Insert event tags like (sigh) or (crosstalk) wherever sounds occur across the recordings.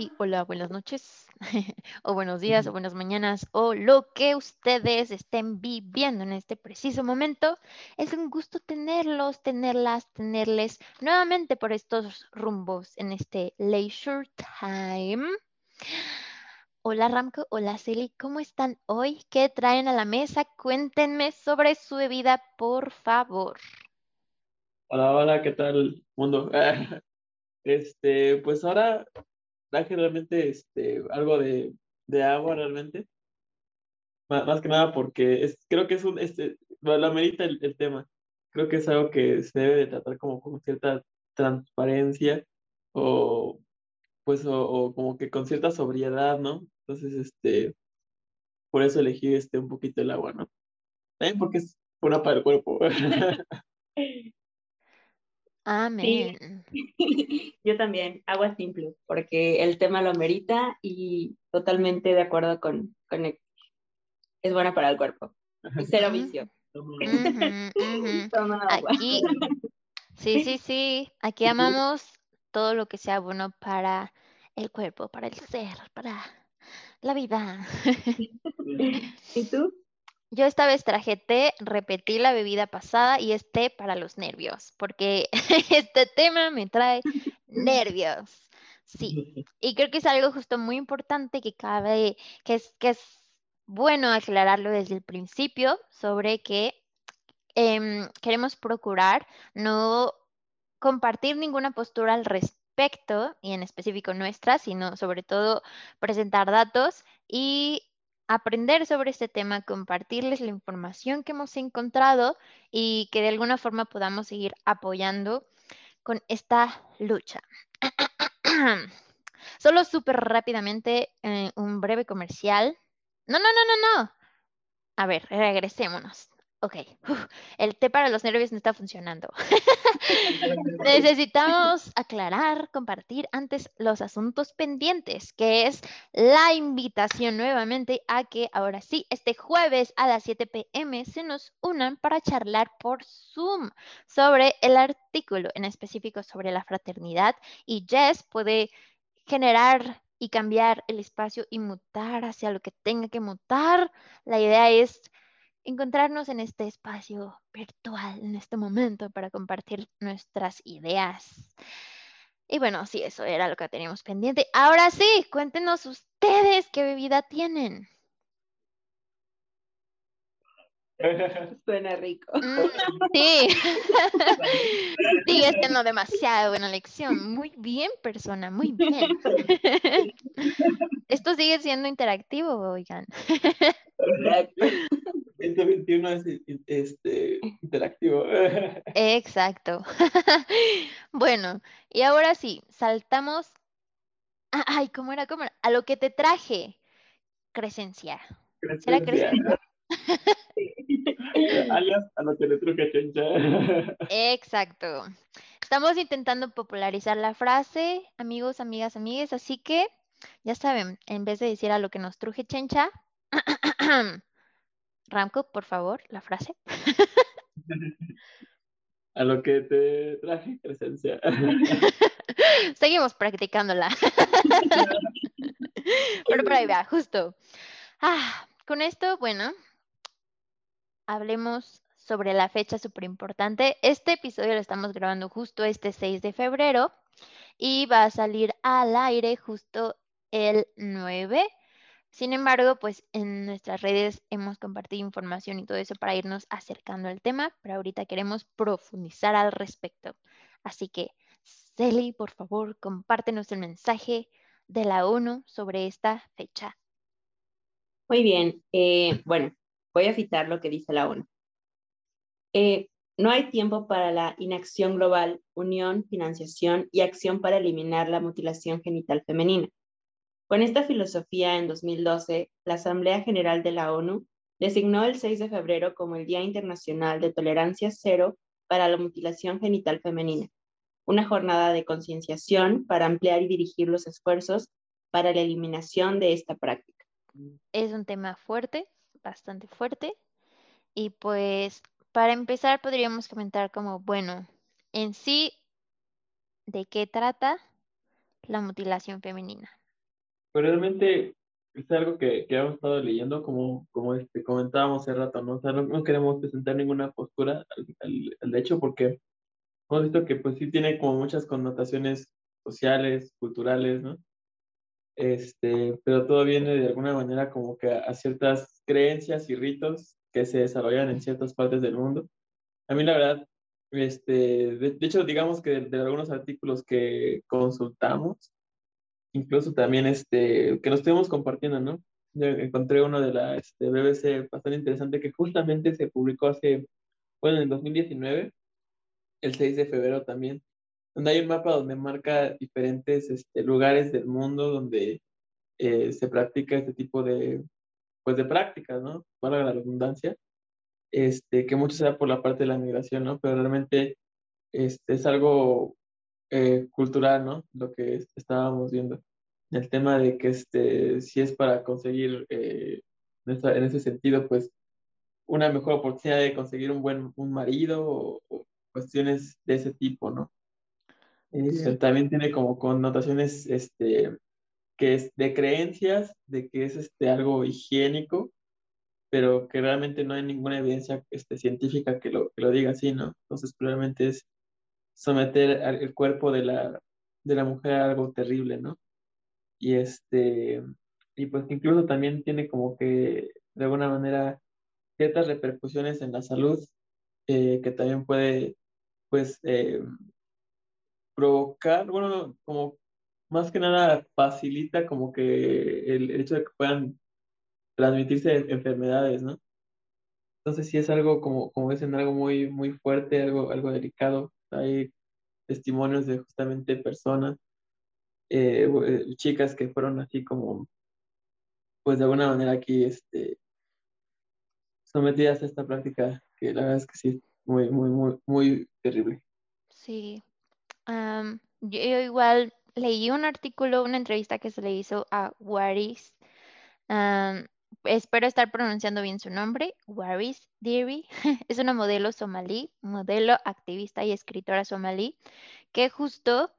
Sí, hola, buenas noches, (laughs) o buenos días, o buenas mañanas, o lo que ustedes estén viviendo en este preciso momento. Es un gusto tenerlos, tenerlas, tenerles nuevamente por estos rumbos en este Leisure Time. Hola Ramco, hola Celi, ¿cómo están hoy? ¿Qué traen a la mesa? Cuéntenme sobre su bebida, por favor. Hola, hola, ¿qué tal, mundo? (laughs) Este, pues ahora traje realmente este, algo de, de agua realmente. Má- Más, que nada porque es, creo que es un, este, lo, lo amerita el, el tema. Creo que es algo que se debe de tratar como con cierta transparencia o pues o, o como que con cierta sobriedad, ¿no? Entonces, este, por eso elegí este un poquito el agua, ¿no? También porque es buena para el cuerpo. (laughs) (laughs) Amén. (laughs) Yo también, agua simple, porque el tema lo amerita y totalmente de acuerdo con, con el- es buena para el cuerpo. Cero vicio. (laughs) Toma agua. Aquí, sí, sí, (laughs) sí, aquí amamos todo lo que sea bueno para el cuerpo, para el ser, para la vida. ¿Y tú? Yo esta vez traje té, repetí la bebida pasada y es té para los nervios, porque (laughs) este tema me trae (laughs) nervios. Sí, y creo que es algo justo muy importante que cabe, que es, que es bueno aclararlo desde el principio sobre que em, queremos procurar no compartir ninguna postura al respecto, y en específico nuestra, sino sobre todo presentar datos y aprender sobre este tema, compartirles la información que hemos encontrado y que de alguna forma podamos seguir apoyando con esta lucha. (clears throat) Solo súper rápidamente eh, un breve comercial. No, no, no, no, no. A ver, regresémonos. Ok, uf, el té para los nervios no está funcionando. (laughs) Necesitamos aclarar, compartir antes los asuntos pendientes, que es la invitación nuevamente a que ahora sí, este jueves a las 7 pm se nos unan para charlar por Zoom sobre el artículo, en específico sobre la fraternidad. Y Jess puede generar y cambiar el espacio y mutar hacia lo que tenga que mutar. La idea es encontrarnos en este espacio virtual, en este momento, para compartir nuestras ideas. Y bueno, sí, eso era lo que teníamos pendiente. Ahora sí, cuéntenos ustedes qué bebida tienen. (laughs) Suena rico. Mm, sí, sigue siendo demasiado buena lección. Muy bien, persona, muy bien. Esto sigue siendo interactivo, oigan. 2021 es este, interactivo. Exacto. Bueno, y ahora sí, saltamos. Ah, Ay, ¿cómo era? ¿Cómo era? A lo que te traje, Crescencia. ¿Será Crescencia? (laughs) Alias a lo que le truje chencha. Exacto. Estamos intentando popularizar la frase, amigos, amigas, amigues, así que ya saben, en vez de decir a lo que nos truje chencha, (clears throat) Ramco, por favor, la frase. (laughs) A lo que te traje presencia. (laughs) Seguimos practicándola. Pero por ahí va, justo. Ah, con esto, bueno, hablemos sobre la fecha súper importante. Este episodio lo estamos grabando justo este 6 de febrero y va a salir al aire justo el 9. Sin embargo, pues en nuestras redes hemos compartido información y todo eso para irnos acercando al tema, pero ahorita queremos profundizar al respecto. Así que, Celi, por favor, compártenos el mensaje de la ONU sobre esta fecha. Muy bien. eh, bueno, voy a citar lo que dice la ONU. Eh, No hay tiempo para la inacción global, unión, financiación y acción para eliminar la mutilación genital femenina. Con esta filosofía, en 2012, la Asamblea General de la ONU designó el 6 de febrero como el Día Internacional de Tolerancia Cero para la Mutilación Genital Femenina, una jornada de concienciación para ampliar y dirigir los esfuerzos para la eliminación de esta práctica. Es un tema fuerte, bastante fuerte. Y pues para empezar podríamos comentar como, bueno, en sí, ¿de qué trata la mutilación femenina? Pues realmente es algo que, que hemos estado leyendo, como, como este, comentábamos hace rato, ¿no? O sea, no, queremos presentar ninguna postura al, al, hecho porque hemos visto que pues sí tiene como muchas connotaciones sociales, culturales, ¿no? Este, pero todo viene de alguna manera como que a, ciertas creencias y ritos que se desarrollan en ciertas partes del mundo. A mí la verdad, este, de, hecho digamos que de, algunos artículos que consultamos, incluso también este, que nos estuvimos compartiendo, ¿no? Yo encontré uno de la este, BBC bastante interesante que justamente se publicó hace, bueno, en el 2019, el 6 de febrero también, donde hay un mapa donde marca diferentes este, lugares del mundo donde eh, se practica este tipo de, pues, de prácticas, ¿no? Para la redundancia, este, que mucho se da por la parte de la migración, ¿no? Pero realmente este, es algo eh, cultural, ¿no? Lo que estábamos viendo. El tema de que este, si es para conseguir, eh, en, ese sentido, pues, una mejor oportunidad de conseguir un buen un marido o, cuestiones de ese tipo, ¿no? También tiene como connotaciones este, que es de creencias, de que es este, algo higiénico, pero que realmente no hay ninguna evidencia este, científica que lo, que lo diga así, ¿no? Entonces, probablemente es someter el cuerpo de la, de la mujer a algo terrible, ¿no? Y este, y pues incluso también tiene como que, de alguna manera, ciertas repercusiones en la salud, eh, que también puede, pues, eh, provocar, bueno, como más que nada facilita como que el, hecho de que puedan transmitirse enfermedades, ¿no? Entonces sí es algo como, como dicen, algo muy, muy fuerte, algo, algo delicado. Hay testimonios de justamente personas, eh, eh, chicas que fueron así como, pues de alguna manera aquí, este, sometidas a esta práctica, que la verdad es que sí, muy, muy, muy, muy terrible. Sí. Yo, igual leí un artículo, una entrevista que se le hizo a Waris. espero estar pronunciando bien su nombre, Waris Diri. (laughs) es una modelo somalí, modelo, activista y escritora somalí, que justo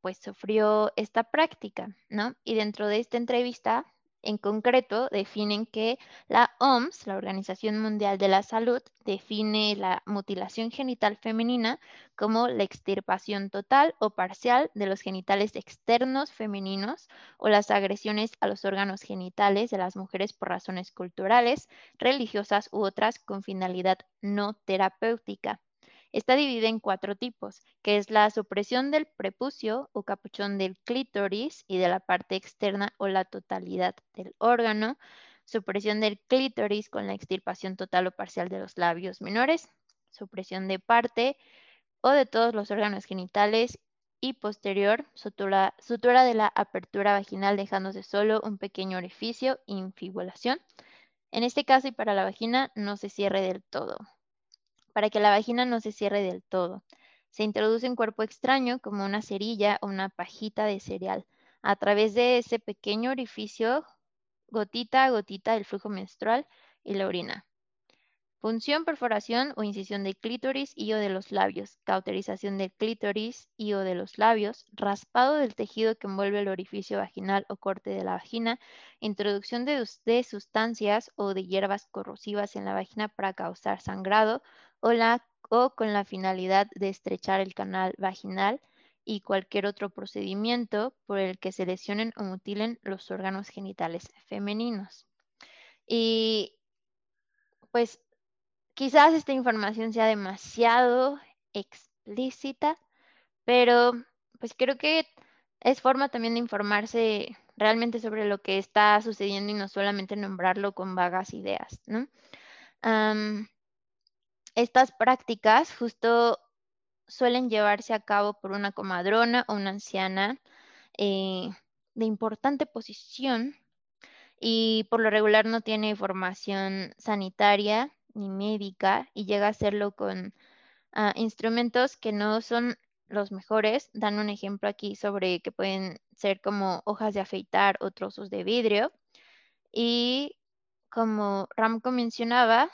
pues sufrió esta práctica, ¿no? Y dentro de esta entrevista en concreto, definen que la OMS, la Organización Mundial de la Salud, define la mutilación genital femenina como la extirpación total o parcial de los genitales externos femeninos o las agresiones a los órganos genitales de las mujeres por razones culturales, religiosas u otras con finalidad no terapéutica. Está dividida en cuatro tipos, que es la supresión del prepucio o capuchón del clítoris y de la parte externa o la totalidad del órgano, supresión del clítoris con la extirpación total o parcial de los labios menores, supresión de parte o de todos los órganos genitales y posterior sutura, sutura de la apertura vaginal dejándose solo un pequeño orificio, infibulación. En este caso y para la vagina no se cierre del todo para que la vagina no se cierre del todo. Se introduce un cuerpo extraño como una cerilla o una pajita de cereal. A través de ese pequeño orificio, gotita a gotita del flujo menstrual y la orina. Punción, perforación o incisión de clítoris y o de los labios, cauterización del clítoris y o de los labios, raspado del tejido que envuelve el orificio vaginal o corte de la vagina, introducción de sustancias o de hierbas corrosivas en la vagina para causar sangrado o, con la finalidad de estrechar el canal vaginal y cualquier otro procedimiento por el que se lesionen o mutilen los órganos genitales femeninos. Y pues Quizás esta información sea demasiado explícita, pero pues creo que es forma también de informarse realmente sobre lo que está sucediendo y no solamente nombrarlo con vagas ideas, ¿no? Estas prácticas justo suelen llevarse a cabo por una comadrona o una anciana eh, de importante posición y por lo regular no tiene formación sanitaria ni médica y llega a hacerlo con ah, instrumentos que no son los mejores. Dan un ejemplo aquí sobre que pueden ser como hojas de afeitar o trozos de vidrio. Y como Ramco mencionaba,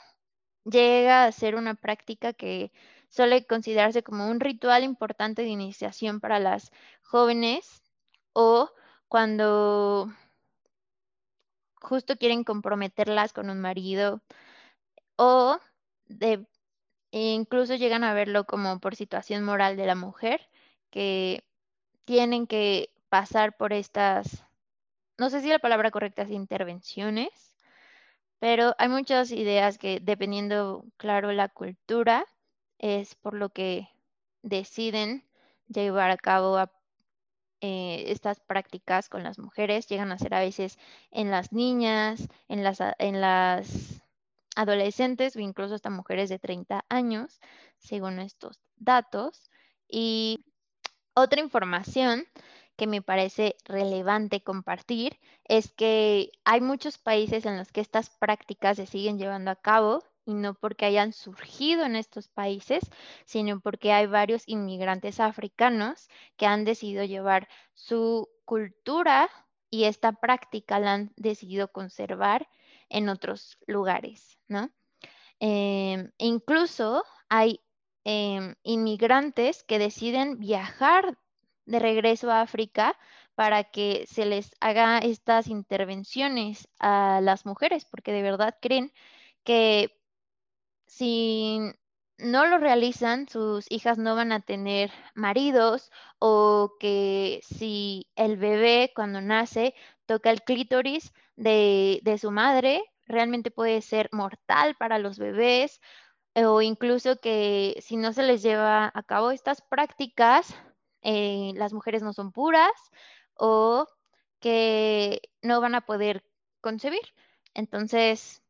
llega a ser una práctica que suele considerarse como un ritual importante de iniciación para las jóvenes o cuando justo quieren comprometerlas con un marido o de, incluso llegan a verlo como por situación moral de la mujer, que tienen que pasar por estas, no sé si la palabra correcta es intervenciones, pero hay muchas ideas que dependiendo, claro, la cultura, es por lo que deciden llevar a cabo eh, estas prácticas con las mujeres. Llegan a ser a veces en las niñas, en las, en las adolescentes o incluso hasta mujeres de 30 años, según estos datos. Y otra información que me parece relevante compartir es que hay muchos países en los que estas prácticas se siguen llevando a cabo y no porque hayan surgido en estos países, sino porque hay varios inmigrantes africanos que han decidido llevar su cultura y esta práctica la han decidido conservar en otros lugares, ¿no? Em, incluso hay em, inmigrantes que deciden viajar de regreso a África para que se les haga estas intervenciones a las mujeres, porque de verdad creen que si no lo realizan, sus hijas no van a tener maridos o que si el bebé cuando nace toca el clítoris de, de su madre, realmente puede ser mortal para los bebés o incluso que si no se les lleva a cabo estas prácticas, eh, las mujeres no son puras o que no van a poder concebir. Entonces,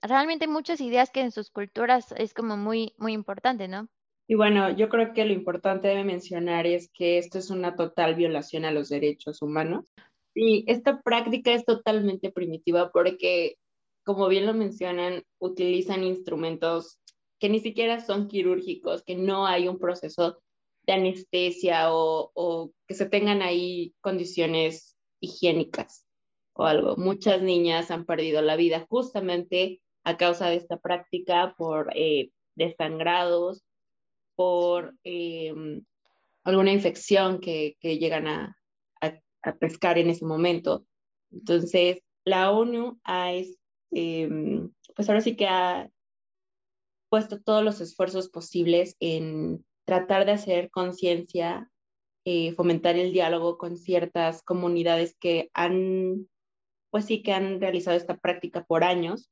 realmente hay muchas ideas que en sus culturas es como muy, muy importante, ¿no? Y bueno, yo creo que lo importante de mencionar es que esto es una total violación a los derechos humanos. Y esta práctica es totalmente primitiva porque, como bien lo mencionan, utilizan instrumentos que ni siquiera son quirúrgicos, que no hay un proceso de anestesia o, que se tengan ahí condiciones higiénicas o algo. Muchas niñas han perdido la vida justamente a causa de esta práctica por eh, desangrados, por em, alguna infección que, llegan a, pescar en ese momento. Entonces, la ONU ha, em, pues ahora sí que ha puesto todos los esfuerzos posibles en tratar de hacer conciencia, eh, fomentar el diálogo con ciertas comunidades que han, pues sí, que han realizado esta práctica por años.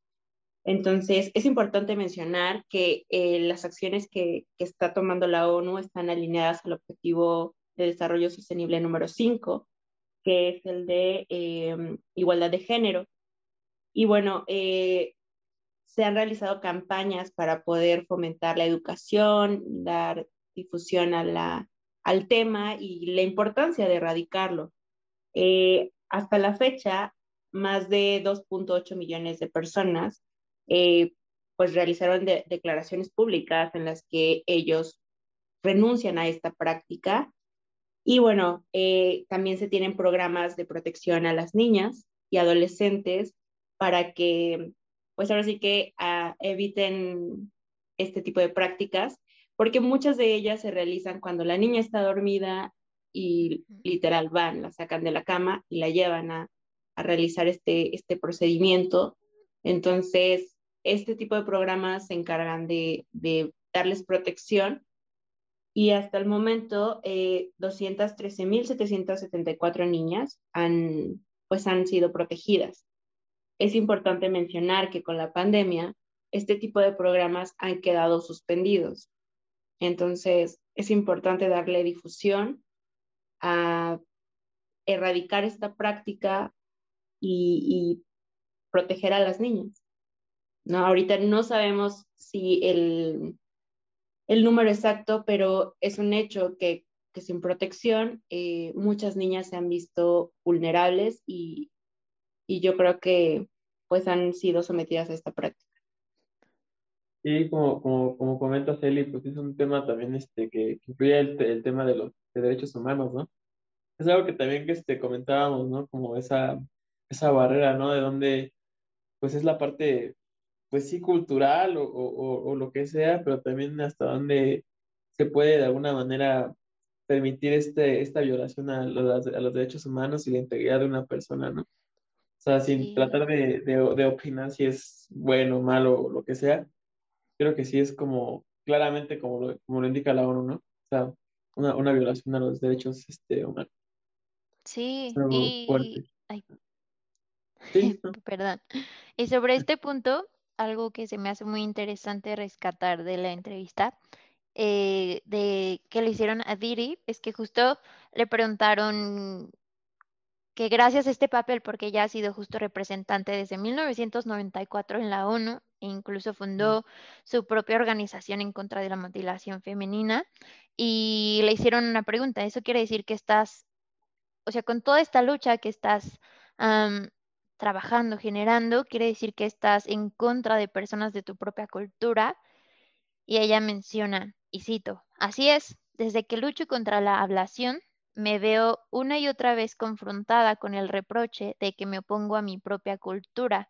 Entonces, es importante mencionar que eh, las acciones que, está tomando la ONU están alineadas al objetivo de desarrollo sostenible número 5, que es el de eh, igualdad de género. Y bueno, se han realizado campañas para poder fomentar la educación, dar difusión a la, al tema y la importancia de erradicarlo. Eh, hasta la fecha, más de 2.8 millones de personas eh, pues realizaron declaraciones públicas en las que ellos renuncian a esta práctica. Y bueno, eh, también se tienen programas de protección a las niñas y adolescentes para que, pues ahora sí que ah, eviten este tipo de prácticas porque muchas de ellas se realizan cuando la niña está dormida y literal van, la sacan de la cama y la llevan a, realizar este, este procedimiento. Entonces, este tipo de programas se encargan de, darles protección y hasta el momento eh, 213.774 niñas han, pues, han sido protegidas. Es importante mencionar que con la pandemia, este tipo de programas han quedado suspendidos. Entonces, es importante darle difusión a erradicar esta práctica y, proteger a las niñas. ¿no? Ahorita no sabemos si el, el número exacto, pero es un hecho que, que sin protección eh, muchas niñas se han visto vulnerables y, y yo creo que pues han sido sometidas a esta práctica. Y como, como, como comenta Celi, pues es un tema también este, que, que incluye el, el tema de los de derechos humanos, ¿no? Es algo que también que este, comentábamos, ¿no? Como esa, esa barrera, ¿no? De donde, pues es la parte, pues sí, cultural o, o, o lo que sea, pero también hasta donde se puede de alguna manera permitir este, esta violación a los, a los derechos humanos y la integridad de una persona, ¿no? O sea, sin Sí. tratar de, de, de opinar si es bueno malo o lo que sea, creo que sí es como, claramente como lo, como lo indica la ONU, ¿no? O sea, una, una violación a los derechos este, humanos. Sí, y fuerte. ay, Sí, (laughs) ¿no? perdón. Y sobre este punto, algo que se me hace muy interesante rescatar de la entrevista eh, de que le hicieron a Didi es que justo le preguntaron que gracias a este papel, porque ella ha sido justo representante desde 1994 en la ONU e incluso fundó su propia organización en contra de la mutilación femenina, y le hicieron una pregunta, ¿eso quiere decir que estás, o sea, con toda esta lucha que estás trabajando, generando, quiere decir que estás en contra de personas de tu propia cultura? Y ella menciona, y cito, así es, desde que lucho contra la ablación, me veo una y otra vez confrontada con el reproche de que me opongo a mi propia cultura,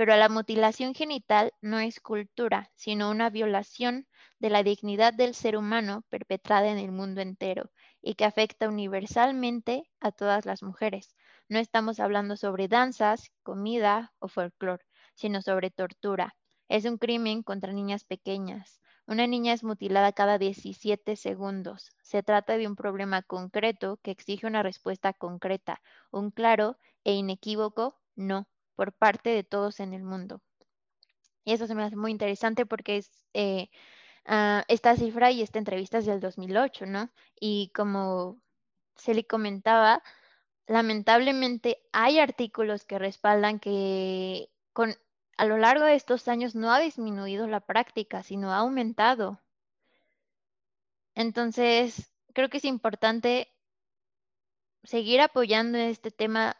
pero la mutilación genital no es cultura, sino una violación de la dignidad del ser humano perpetrada en el mundo entero y que afecta universalmente a todas las mujeres. No estamos hablando sobre danzas, comida o folclore, sino sobre tortura. Es un crimen contra niñas pequeñas. Una niña es mutilada cada 17 segundos. Se trata de un problema concreto que exige una respuesta concreta, un claro e inequívoco no por parte de todos en el mundo. Y eso se me hace muy interesante porque es eh, ah, esta cifra y esta entrevista es del 2008, ¿no? Y como se le comentaba, lamentablemente hay artículos que respaldan que a lo largo de estos años no ha disminuido la práctica, sino ha aumentado. Entonces, creo que es importante seguir apoyando este tema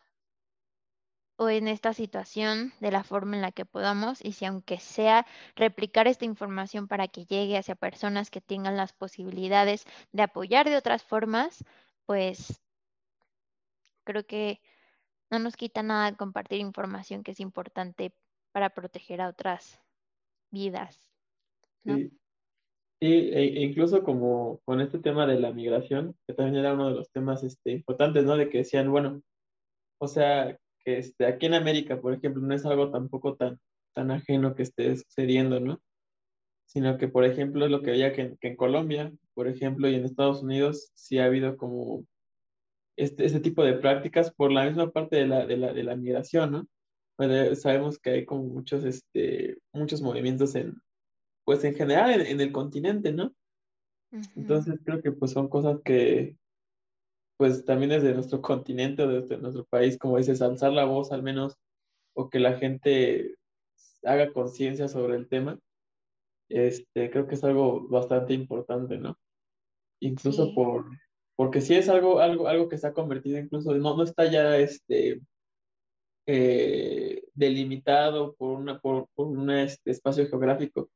o en esta situación de la forma en la que podamos y si aunque sea replicar esta información para que llegue hacia personas que tengan las posibilidades de apoyar de otras formas, pues creo que no nos quita nada compartir información que es importante para proteger a otras vidas. ¿no? Sí. E, e incluso como con este tema de la migración, que también era uno de los temas este, importantes, ¿no? De que decían, bueno, o sea, que este, aquí en América, por ejemplo, no es algo tampoco tan, tan ajeno que esté sucediendo, ¿no? Sino que, por ejemplo, es lo que veía que, en- que en Colombia, por ejemplo, y en Estados Unidos, sí ha habido como este, este tipo de prácticas por la misma parte de la, de la, de la migración, ¿no? Bueno, sabemos que hay como muchos, este, muchos movimientos en, pues en general en, en el continente, ¿no? Entonces creo que pues son cosas que pues también desde nuestro (laughs) continente o desde nuestro país, como dices, alzar la voz al menos o que la gente haga conciencia sobre el tema, este, creo que es algo bastante importante, ¿no? Incluso Sí. por, porque sí es algo, algo, algo que se ha convertido incluso, no, no está ya este, eh, delimitado por, una, por, por un este, espacio geográfico,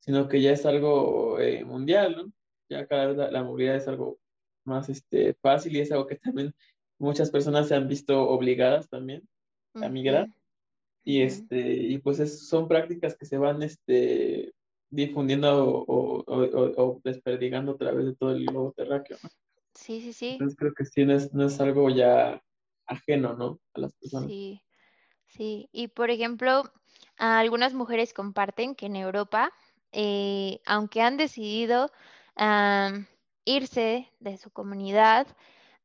sino que ya es algo eh, mundial, ¿no? Ya cada vez la, la movilidad es algo más este, fácil y es algo que también muchas personas se han visto obligadas también a migrar y, este, y pues es- son prácticas que se van este, difundiendo o, o, o- o desperdigando a través de todo el globo terráqueo, ¿no? Sí, sí, sí. Entonces creo que sí, no es, no es algo ya ajeno, ¿no? A las personas. Sí, sí. Y por ejemplo, algunas mujeres comparten que en Europa, eh, aunque han decidido irse de su comunidad,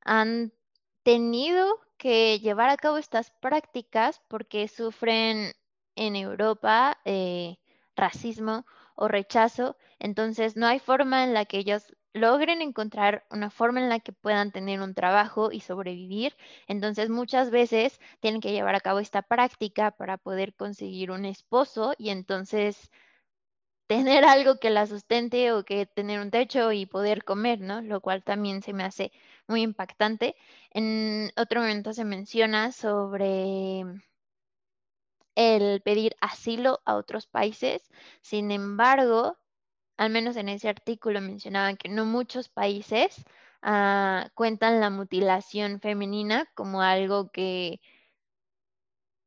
han tenido que llevar a cabo estas prácticas porque sufren en Europa eh, racismo o rechazo. Entonces, no hay forma en la que ellos logren encontrar una forma en la que puedan tener un trabajo y sobrevivir. Entonces muchas veces tienen que llevar a cabo esta práctica para poder conseguir un esposo y entonces tener (laughs) algo que la sustente o que tener un techo y poder comer, ¿no? Lo cual también se me hace muy impactante. En otro momento se menciona sobre el pedir asilo a otros países. Sin embargo, al menos en ese artículo mencionaban que no muchos países ah, cuentan la mutilación femenina como algo que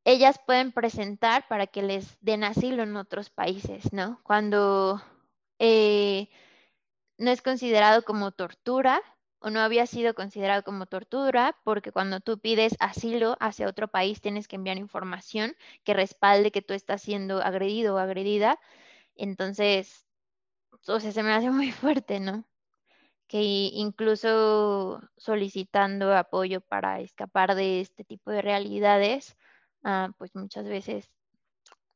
ellas pueden presentar para que les den asilo en otros países, ¿no? Cuando eh, no es considerado como tortura o no había sido considerado como tortura, porque cuando tú pides asilo hacia otro país tienes que enviar información que respalde que tú estás siendo agredido o agredida. Entonces, o sea, se me hace muy (laughs) fuerte, ¿no? Que incluso solicitando apoyo para escapar de este tipo de realidades, Ah, pues muchas veces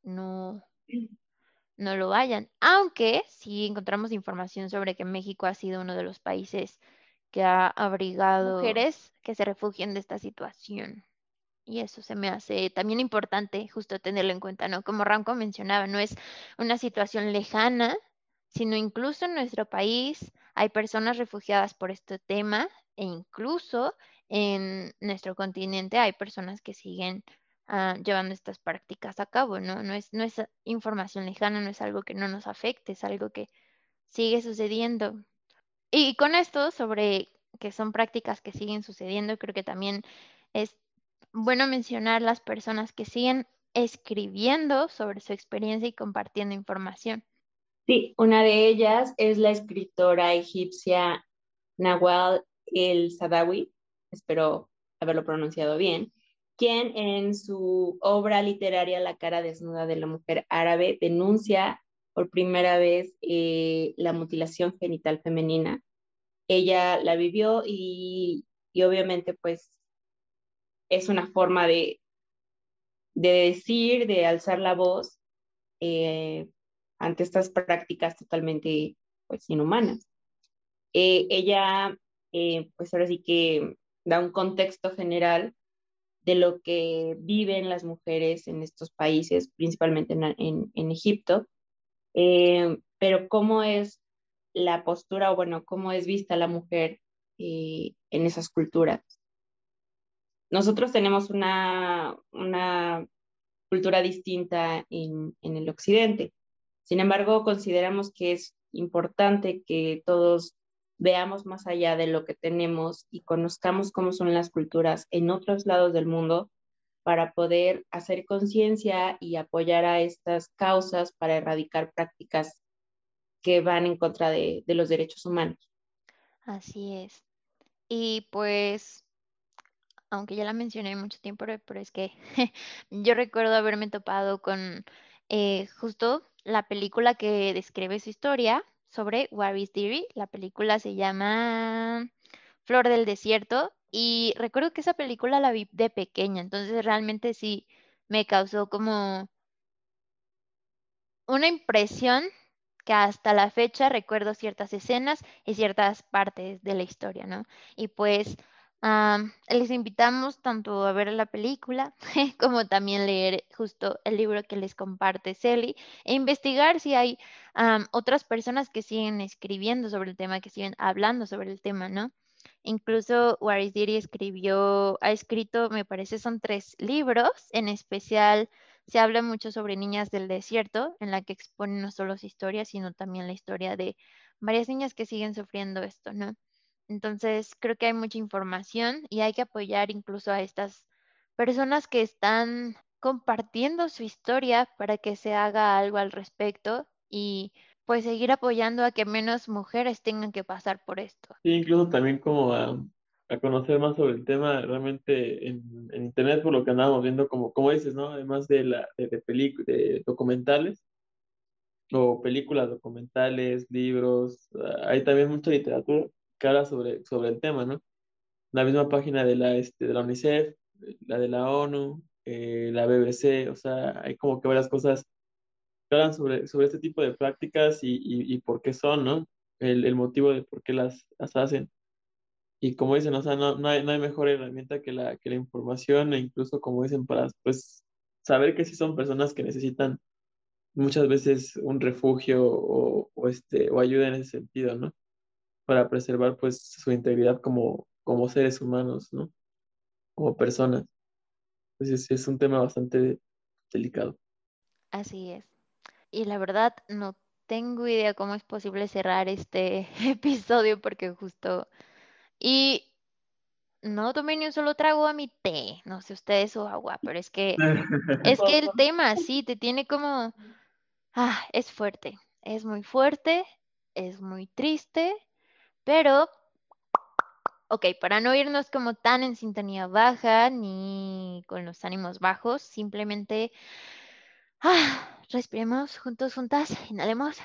no, no lo hayan. Aunque sí encontramos información sobre que México ha sido uno de los países que ha abrigado mujeres que se refugien de esta situación. Y eso se me hace también importante justo tenerlo en cuenta, ¿no? Como Ranco mencionaba, no es una situación lejana, sino incluso en nuestro país hay personas refugiadas por este tema e incluso en nuestro continente hay personas que siguen Ah, llevando estas prácticas a cabo, ¿no? No es, no es información lejana, no es algo que no nos afecte, es algo que sigue sucediendo. Y con esto, sobre que son prácticas que siguen sucediendo, creo que también es bueno mencionar las personas que siguen escribiendo sobre su experiencia y compartiendo información. Sí, una de ellas es la escritora egipcia Nawal el Sadawi, espero haberlo pronunciado bien, quien en su obra literaria La cara desnuda de la mujer árabe denuncia por primera vez eh, la mutilación genital femenina. Ella la vivió y, obviamente pues es una forma de, de decir, de alzar la voz eh, ante estas prácticas totalmente pues inhumanas. Eh, ella pues ahora sí que da un contexto general de lo que viven las mujeres en estos países, principalmente en, Egipto, eh, pero cómo es la postura o bueno, cómo es vista la mujer eh, en esas culturas. Nosotros tenemos una, una cultura distinta en, en el occidente. Sin embargo, consideramos que es importante que todos veamos más allá de lo que tenemos y conozcamos cómo son las culturas en otros lados del mundo para poder hacer conciencia y apoyar a estas causas para erradicar prácticas que van en contra de, los derechos humanos. Así es. Y pues, aunque ya la mencioné mucho tiempo, pero es que (laughs) yo recuerdo haberme topado con eh, justo la película que describe su historia, sobre Waris Theory. La película se llama Flor del Desierto y recuerdo que esa película la vi de pequeña, entonces realmente sí me causó como una impresión que hasta la fecha recuerdo ciertas escenas y ciertas partes de la historia, ¿no? Y pues les invitamos tanto a ver la película (laughs) como también leer justo el libro que les comparte Celi e investigar si hay otras personas que siguen escribiendo sobre el tema, que siguen hablando sobre el tema, ¿no? Incluso Waris Diri escribió, ha escrito, me parece, son tres libros, en especial se habla mucho sobre Niñas del Desierto, en la que exponen no solo su historia, sino también la historia de varias niñas que siguen sufriendo esto, ¿no? Entonces, creo que hay mucha información y hay que apoyar incluso a estas personas que están compartiendo su historia para que se haga algo al respecto y pues seguir apoyando a que menos mujeres tengan que pasar por esto. Sí, incluso también como a, conocer más sobre el tema realmente en, internet por lo que andábamos viendo como, como dices, ¿no? Además de, la, de, de documentales o películas documentales, libros, ah, hay también mucha literatura que habla sobre, sobre el tema, ¿no? La misma página de la, este, de la UNICEF, la de la ONU, eh, la BBC, o sea, hay como que varias cosas que hablan sobre, sobre este tipo de prácticas y, y, por qué son, ¿no? el, el motivo de por qué las, las hacen. Y como dicen, o sea, no, no hay, no hay mejor herramienta que la, que la información e incluso, como dicen, para pues saber que sí son personas que necesitan muchas veces un refugio o, o, este, o ayuda en ese sentido, ¿no? Para preservar pues su integridad como, como seres humanos, ¿no? Como personas. Entonces es un tema bastante delicado. Así es. Y la verdad, no tengo idea cómo es posible cerrar este (laughs) episodio porque justo... Y no tomé ni un solo trago a mi té, no sé ustedes su agua, pero es que es que el tema sí te tiene como ah, es fuerte, es muy fuerte, es muy triste, pero ok, para no irnos como tan en sintonía baja ni con los ánimos bajos, simplemente ah, respiremos juntos, juntas, inhalemos,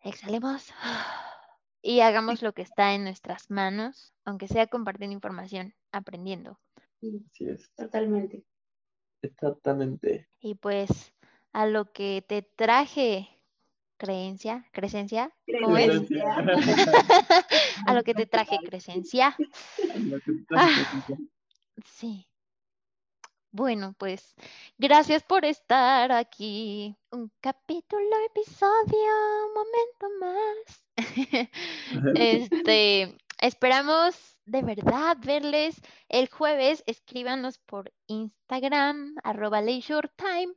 exhalemos y hagamos lo que está en nuestras manos, aunque sea compartiendo información, aprendiendo. Así es, Totalmente. exactamente. Y pues a lo que te traje creencia, crecencia, ¿cómo es? (laughs) A lo que te traje crecencia. Lo que- Ah. Sí. Bueno, pues gracias por estar aquí. Un capítulo, episodio, un momento más. (laughs) Este, esperamos de verdad verles el jueves. Escríbanos por Instagram, arroba leisure time,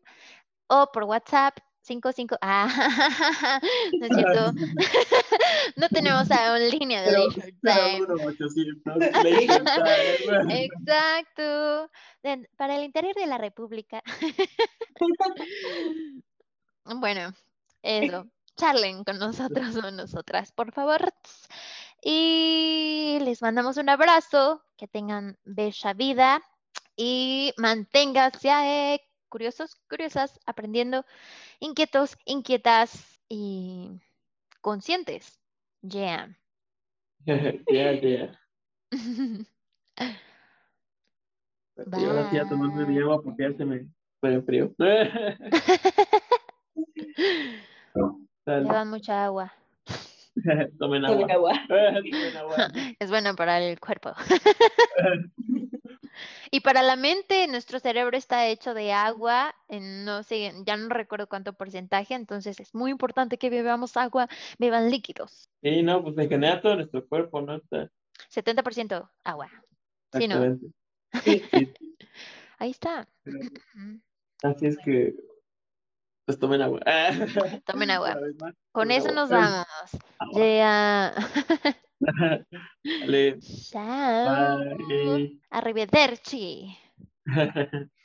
o por WhatsApp 55. Ah, (laughs) no es cierto. (laughs) no tenemos aún línea de leisure pero time. uno 800, Leisure Time. Exacto. Para el interior de la República. (laughs) Bueno, eso. Charlen con nosotros o nosotras, por favor. Y les mandamos un abrazo. Que tengan bella vida. Y manténganse eh, curiosos, curiosas, aprendiendo, inquietos, inquietas y conscientes. Yeah. (laughs) Yeah, yeah. (laughs) Y ahora sí a tomarme mi agua porque ya se me fue en frío. (laughs) Llevan mucha agua. Tomen agua. Tomen agua. Es bueno para el cuerpo. Y para la mente, nuestro cerebro está hecho de agua, no sé, ya no recuerdo cuánto porcentaje, entonces es muy importante que bebamos agua, beban líquidos. Y no, pues en general todo nuestro cuerpo, ¿no? Está 70% agua. Sí, ¿no? Sí. (laughs) Sí, Ahí está. (clears throat) Así es que, pues tomen agua. Tomen agua. (laughs) Con tomen eso agua. nos vamos. Yeah. (laughs) Dale, Chao. bye. Arrivederci. (laughs)